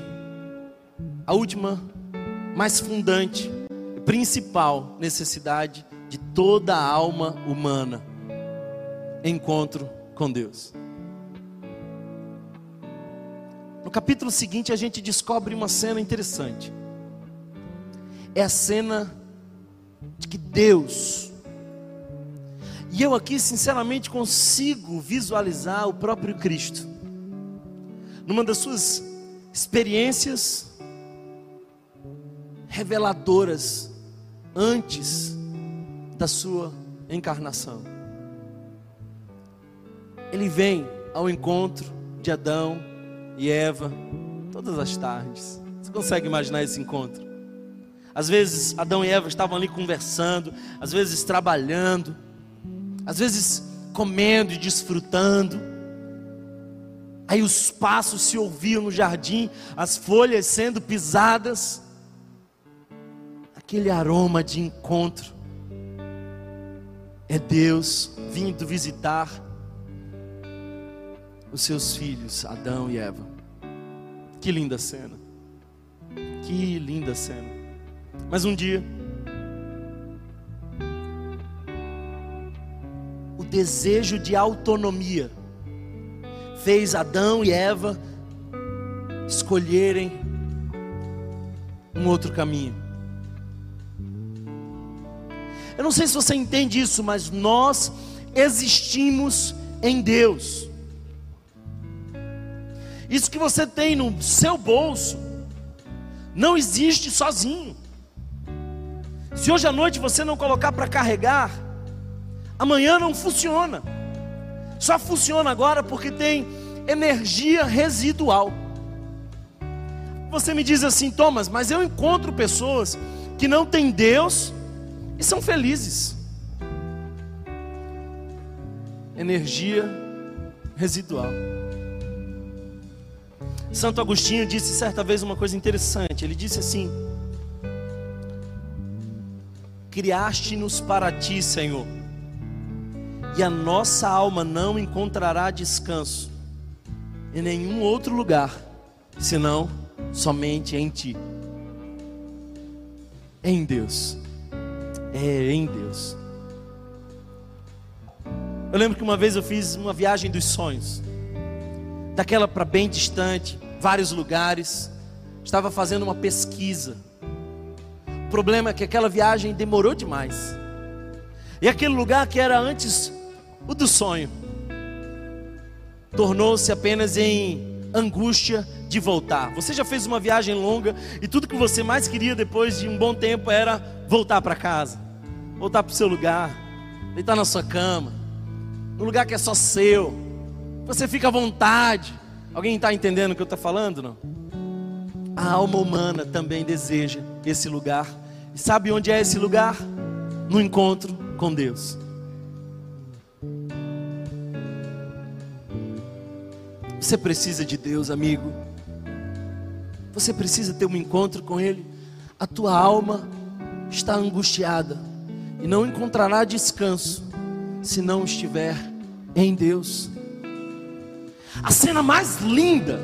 a última, mais fundante, principal necessidade de toda a alma humana: encontro com Deus. No capítulo seguinte, a gente descobre uma cena interessante. É a cena de que Deus, e eu aqui sinceramente consigo visualizar o próprio Cristo, numa das suas experiências reveladoras antes da sua encarnação. Ele vem ao encontro de Adão e Eva todas as tardes. Você consegue imaginar esse encontro? Às vezes Adão e Eva estavam ali conversando, às vezes trabalhando, às vezes comendo e desfrutando. Aí os passos se ouviam no jardim, as folhas sendo pisadas. Aquele aroma de encontro. É Deus vindo visitar os seus filhos, Adão e Eva. Que linda cena. Que linda cena. Mas um dia, desejo de autonomia fez Adão e Eva escolherem um outro caminho. Eu não sei se você entende isso, mas nós existimos em Deus. Isso que você tem no seu bolso não existe sozinho. Se hoje à noite você não colocar para carregar, amanhã não funciona. Só funciona agora porque tem energia residual. Você me diz assim, Thomas, mas eu encontro pessoas que não têm Deus e são felizes. Energia residual. Santo Agostinho disse certa vez uma coisa interessante. Ele disse assim: Criaste-nos para ti, Senhor e a nossa alma não encontrará descanso em nenhum outro lugar, senão somente em Ti. Em Deus. É em Deus. Eu lembro que uma vez eu fiz uma viagem dos sonhos, daquela para bem distante, vários lugares. Estava fazendo uma pesquisa. O problema é que aquela viagem demorou demais. E aquele lugar que era antes o do sonho tornou-se apenas em angústia de voltar. Você já fez uma viagem longa e tudo que você mais queria depois de um bom tempo era voltar para casa. voltar para o seu lugar, deitar na sua cama, no lugar que é só seu. Você fica à vontade. Alguém está entendendo o que eu estou falando? Não? A alma humana também deseja esse lugar. E sabe onde é esse lugar? No encontro com Deus. Você precisa de Deus, amigo. Você precisa ter um encontro com Ele. A tua alma está angustiada e não encontrará descanso se não estiver em Deus. A cena mais linda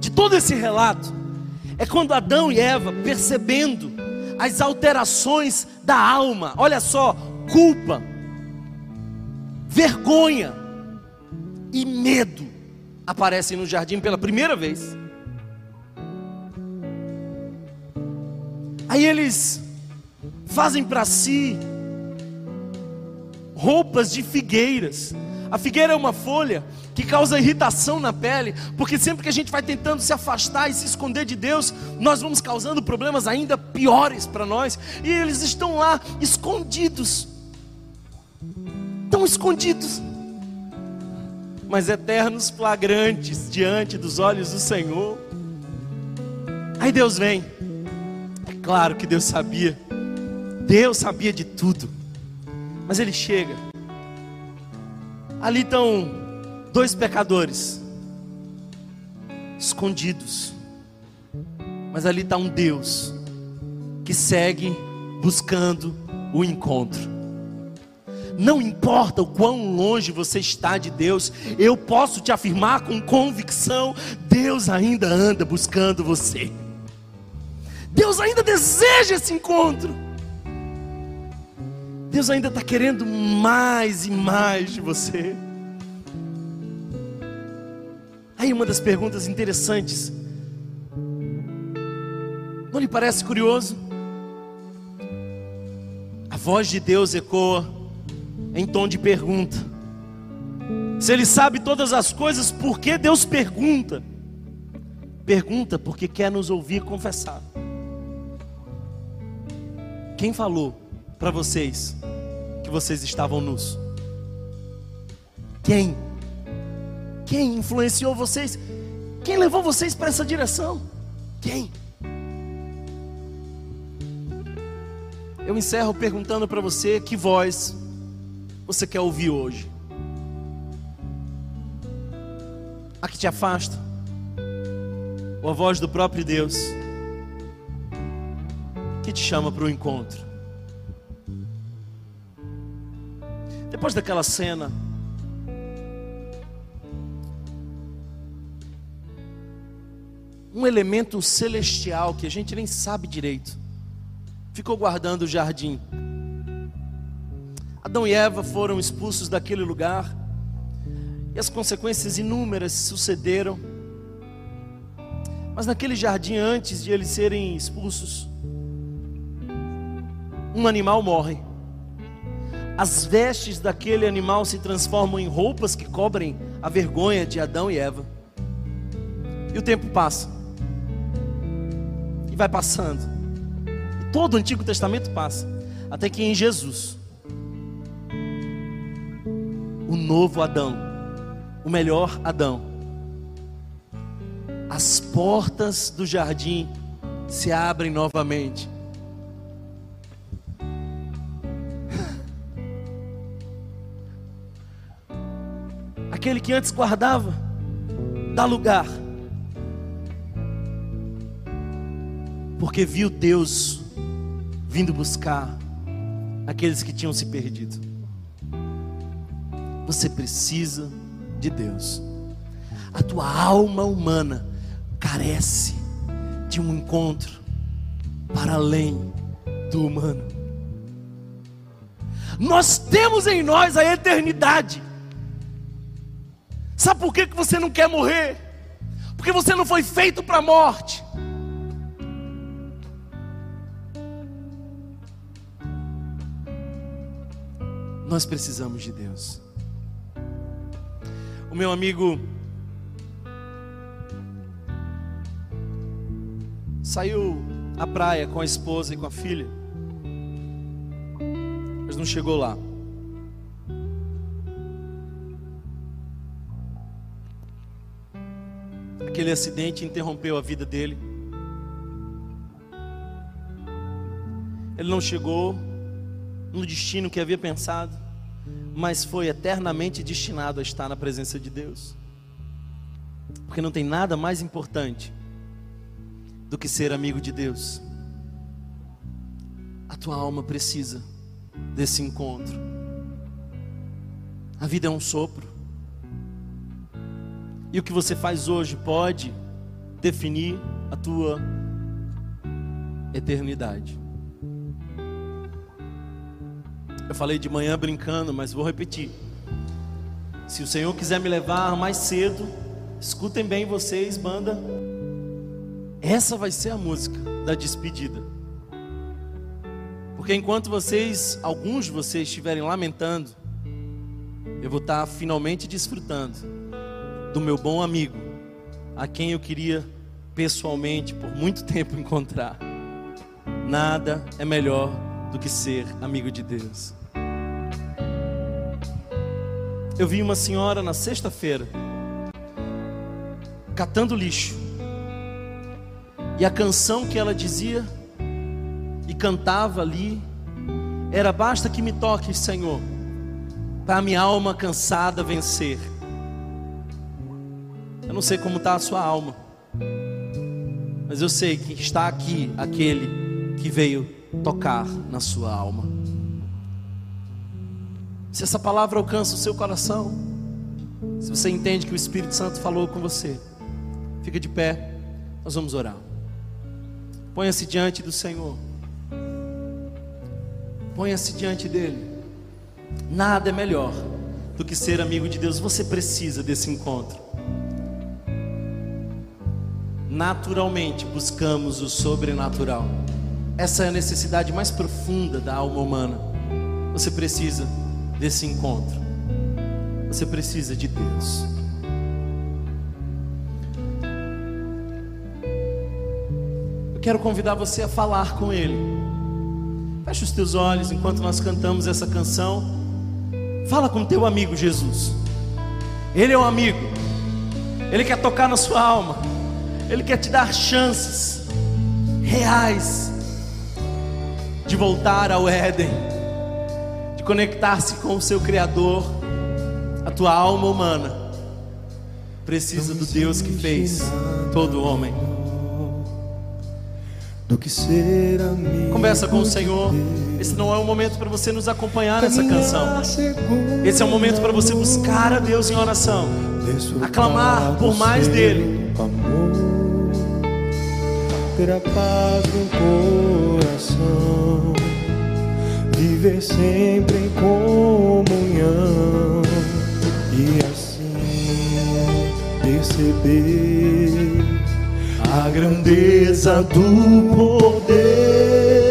de todo esse relato é quando Adão e Eva, percebendo as alterações da alma, olha só, culpa, vergonha, e medo aparecem no jardim pela primeira vez. Aí eles fazem para si roupas de figueiras. A figueira é uma folha que causa irritação na pele, porque sempre que a gente vai tentando se afastar e se esconder de Deus, nós vamos causando problemas ainda piores para nós. E eles estão lá escondidos, tão escondidos mas eternos flagrantes diante dos olhos do Senhor. Aí Deus vem. É claro que Deus sabia. Deus sabia de tudo. Mas ele chega. Ali estão dois pecadores escondidos. Mas ali está um Deus que segue buscando o encontro. Não importa o quão longe você está de Deus, eu posso te afirmar com convicção: Deus ainda anda buscando você. Deus ainda deseja esse encontro. Deus ainda está querendo mais e mais de você. Aí uma das perguntas interessantes. Não lhe parece curioso? A voz de Deus ecoa em tom de pergunta. Se ele sabe todas as coisas, por que Deus pergunta? Pergunta porque quer nos ouvir confessar. Quem falou para vocês que vocês estavam nus? Quem? Quem influenciou vocês? Quem levou vocês para essa direção? Quem? Eu encerro perguntando para você que voz você quer ouvir hoje? A que te afasta? Ou a voz do próprio Deus que te chama para o encontro? Depois daquela cena, um elemento celestial que a gente nem sabe direito ficou guardando o jardim. Adão e Eva foram expulsos daquele lugar e as consequências inúmeras sucederam. Mas naquele jardim, antes de eles serem expulsos, um animal morre. As vestes daquele animal se transformam em roupas que cobrem a vergonha de Adão e Eva. E o tempo passa. E vai passando. E todo o Antigo Testamento passa. Até que em Jesus o novo Adão, o melhor Adão. As portas do jardim se abrem novamente. Aquele que antes guardava, dá lugar. Porque viu Deus vindo buscar aqueles que tinham se perdido. Você precisa de Deus. A tua alma humana carece de um encontro para além do humano. Nós temos em nós a eternidade. Sabe por que você não quer morrer? Porque você não foi feito para a morte. Nós precisamos de Deus. O meu amigo saiu à praia com a esposa e com a filha. não chegou lá. Aquele acidente interrompeu a vida dele. Ele não chegou no destino que havia pensado, mas foi eternamente destinado a estar na presença de Deus. Porque não tem nada mais importante do que ser amigo de Deus. A tua alma precisa desse encontro. A vida é um sopro. E o que você faz hoje pode definir a tua eternidade. Eu falei de manhã brincando, mas vou repetir. Se o Senhor quiser me levar mais cedo, escutem bem vocês, banda. Essa vai ser a música da despedida. Porque enquanto vocês, alguns de vocês estiverem lamentando, eu vou estar finalmente desfrutando do meu bom amigo, a quem eu queria pessoalmente por muito tempo encontrar. Nada é melhor do que ser amigo de Deus. Eu vi uma senhora na sexta-feira catando lixo. E a canção que ela dizia e cantava ali era: Basta que me toque, Senhor, para a minha alma cansada vencer. Eu não sei como está a sua alma, mas eu sei que está aqui aquele que veio tocar na sua alma. Se essa palavra alcança o seu coração, se você entende que o Espírito Santo falou com você, fica de pé, nós vamos orar. Ponha-se diante do Senhor. Ponha-se diante dele. Nada é melhor do que ser amigo de Deus. Você precisa desse encontro. Naturalmente buscamos o sobrenatural. Essa é a necessidade mais profunda da alma humana. Você precisa desse encontro. Você precisa de Deus. Eu quero convidar você a falar com Ele. Feche os teus olhos enquanto nós cantamos essa canção. Fala com teu amigo Jesus. Ele é um amigo. Ele quer tocar na sua alma. Ele quer te dar chances reais de voltar ao Éden de conectar-se com o seu Criador, a tua alma humana precisa do Deus que fez todo homem. Do que ser amigo Conversa com o Senhor. Esse não é o momento para você nos acompanhar nessa canção. Esse é o momento para você buscar a Deus em oração, aclamar por mais dele. Ter a paz no coração viver sempre em comunhão e assim perceber a grandeza do poder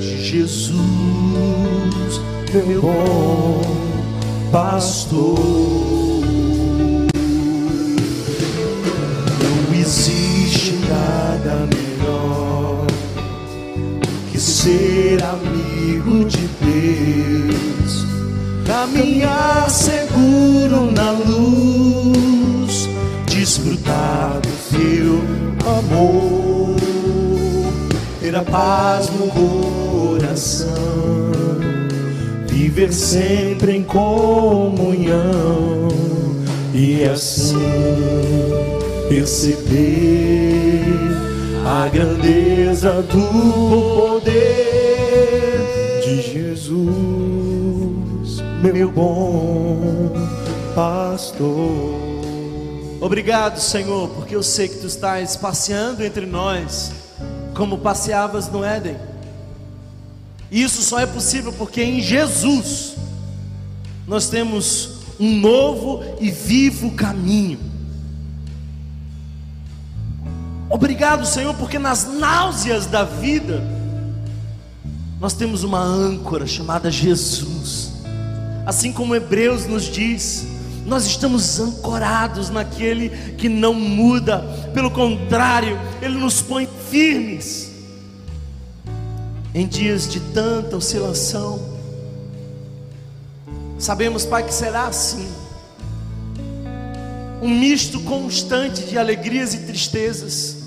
de Jesus, meu bom pastor. Não existe ser amigo de Deus, caminhar seguro na luz, desfrutar do seu amor, ter a paz no coração, viver sempre em comunhão e assim perceber a grandeza do poder de Jesus, meu bom pastor. Obrigado, Senhor, porque eu sei que tu estás passeando entre nós, como passeavas no Éden. E isso só é possível porque em Jesus nós temos um novo e vivo caminho. Obrigado, Senhor, porque nas náuseas da vida nós temos uma âncora chamada Jesus. Assim como Hebreus nos diz, nós estamos ancorados naquele que não muda, pelo contrário, ele nos põe firmes. Em dias de tanta oscilação, Sabemos, Pai, que será assim. Um misto constante de alegrias e tristezas.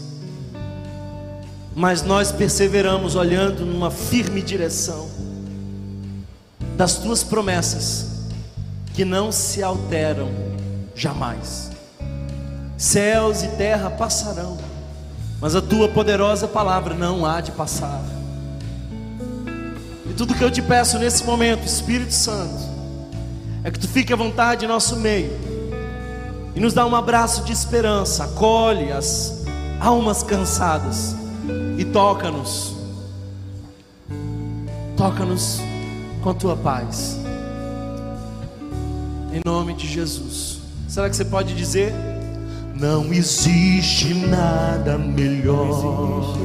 Mas nós perseveramos olhando numa firme direção das tuas promessas que não se alteram jamais. Céus e terra passarão, mas a tua poderosa palavra não há de passar. E tudo que eu te peço nesse momento, Espírito Santo, é que tu fique à vontade em nosso meio e nos dá um abraço de esperança, acolhe as almas cansadas e toca-nos. Toca-nos com a tua paz. Em nome de Jesus. Será que você pode dizer? Não existe nada melhor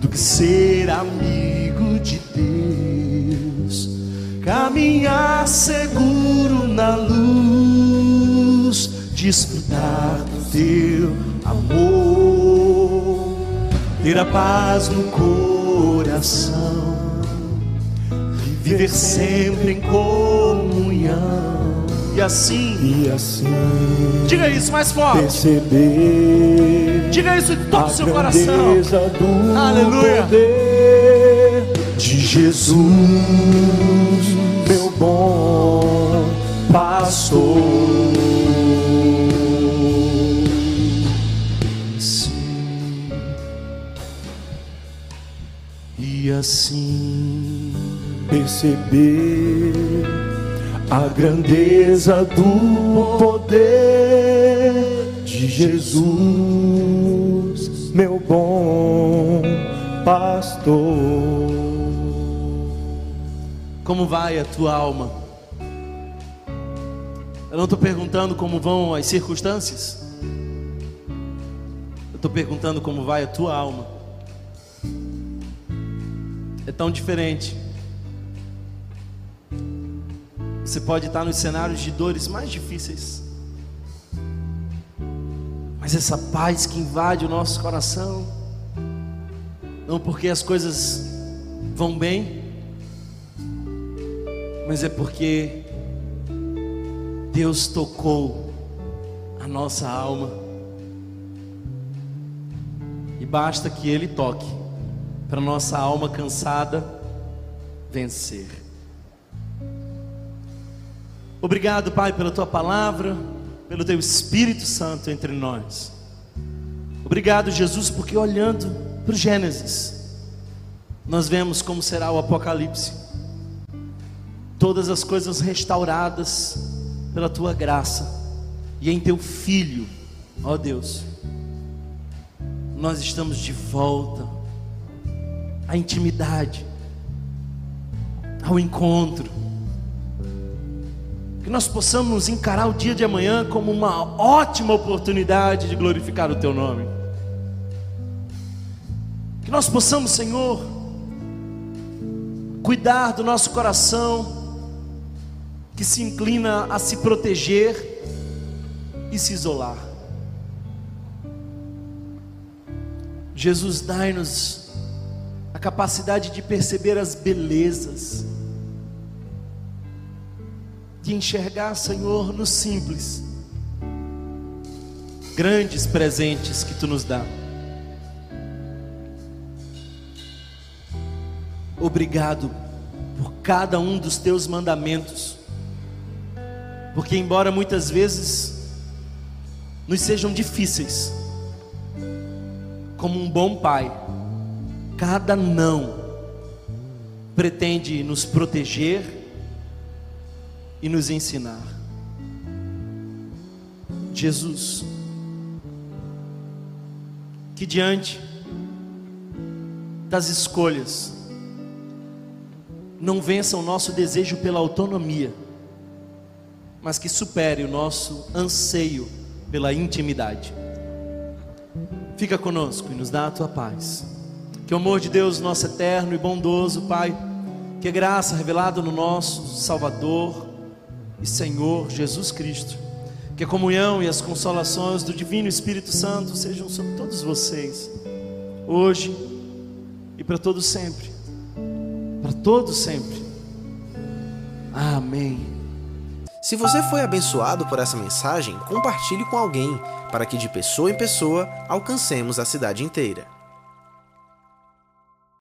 do que ser amigo de Deus, caminhar seguro na luz, desfrutar do teu amor, ter a paz no coração, viver sempre em comunhão E assim, e assim diga isso mais forte. perceber Diga isso em todo o seu coração. Aleluia. de Jesus, meu bom pastor. Assim perceber a grandeza do poder de Jesus, meu bom pastor. Como vai a tua alma? Eu não estou perguntando como vão as circunstâncias. Eu estou perguntando como vai a tua alma. É tão diferente. Você pode estar nos cenários de dores mais difíceis. Mas essa paz que invade o nosso coração, não porque as coisas vão bem, mas é porque Deus tocou a nossa alma. E basta que Ele toque para nossa alma cansada vencer. Obrigado, Pai, pela tua palavra, pelo teu Espírito Santo entre nós. Obrigado, Jesus, porque olhando para o Gênesis, nós vemos como será o Apocalipse. Todas as coisas restauradas pela tua graça e em teu Filho, ó Deus. Nós estamos de volta à intimidade, ao encontro. Que nós possamos encarar o dia de amanhã como uma ótima oportunidade de glorificar o Teu nome. Que nós possamos, Senhor, cuidar do nosso coração, que se inclina a se proteger e se isolar. Jesus, dai-nos a capacidade de perceber as belezas, de enxergar, Senhor, no simples, grandes presentes que Tu nos dá. Obrigado por cada um dos Teus mandamentos, porque, embora muitas vezes nos sejam difíceis, como um bom pai, cada não pretende nos proteger e nos ensinar. Jesus, que diante das escolhas, não vença o nosso desejo pela autonomia, mas que supere o nosso anseio pela intimidade. Fica conosco e nos dá a tua paz. Que o amor de Deus, nosso eterno e bondoso Pai, que a graça revelada no nosso Salvador e Senhor Jesus Cristo, que a comunhão e as consolações do Divino Espírito Santo sejam sobre todos vocês, hoje e para todos sempre. Para todos sempre. Amém. Se você foi abençoado por essa mensagem, compartilhe com alguém, para que de pessoa em pessoa alcancemos a cidade inteira.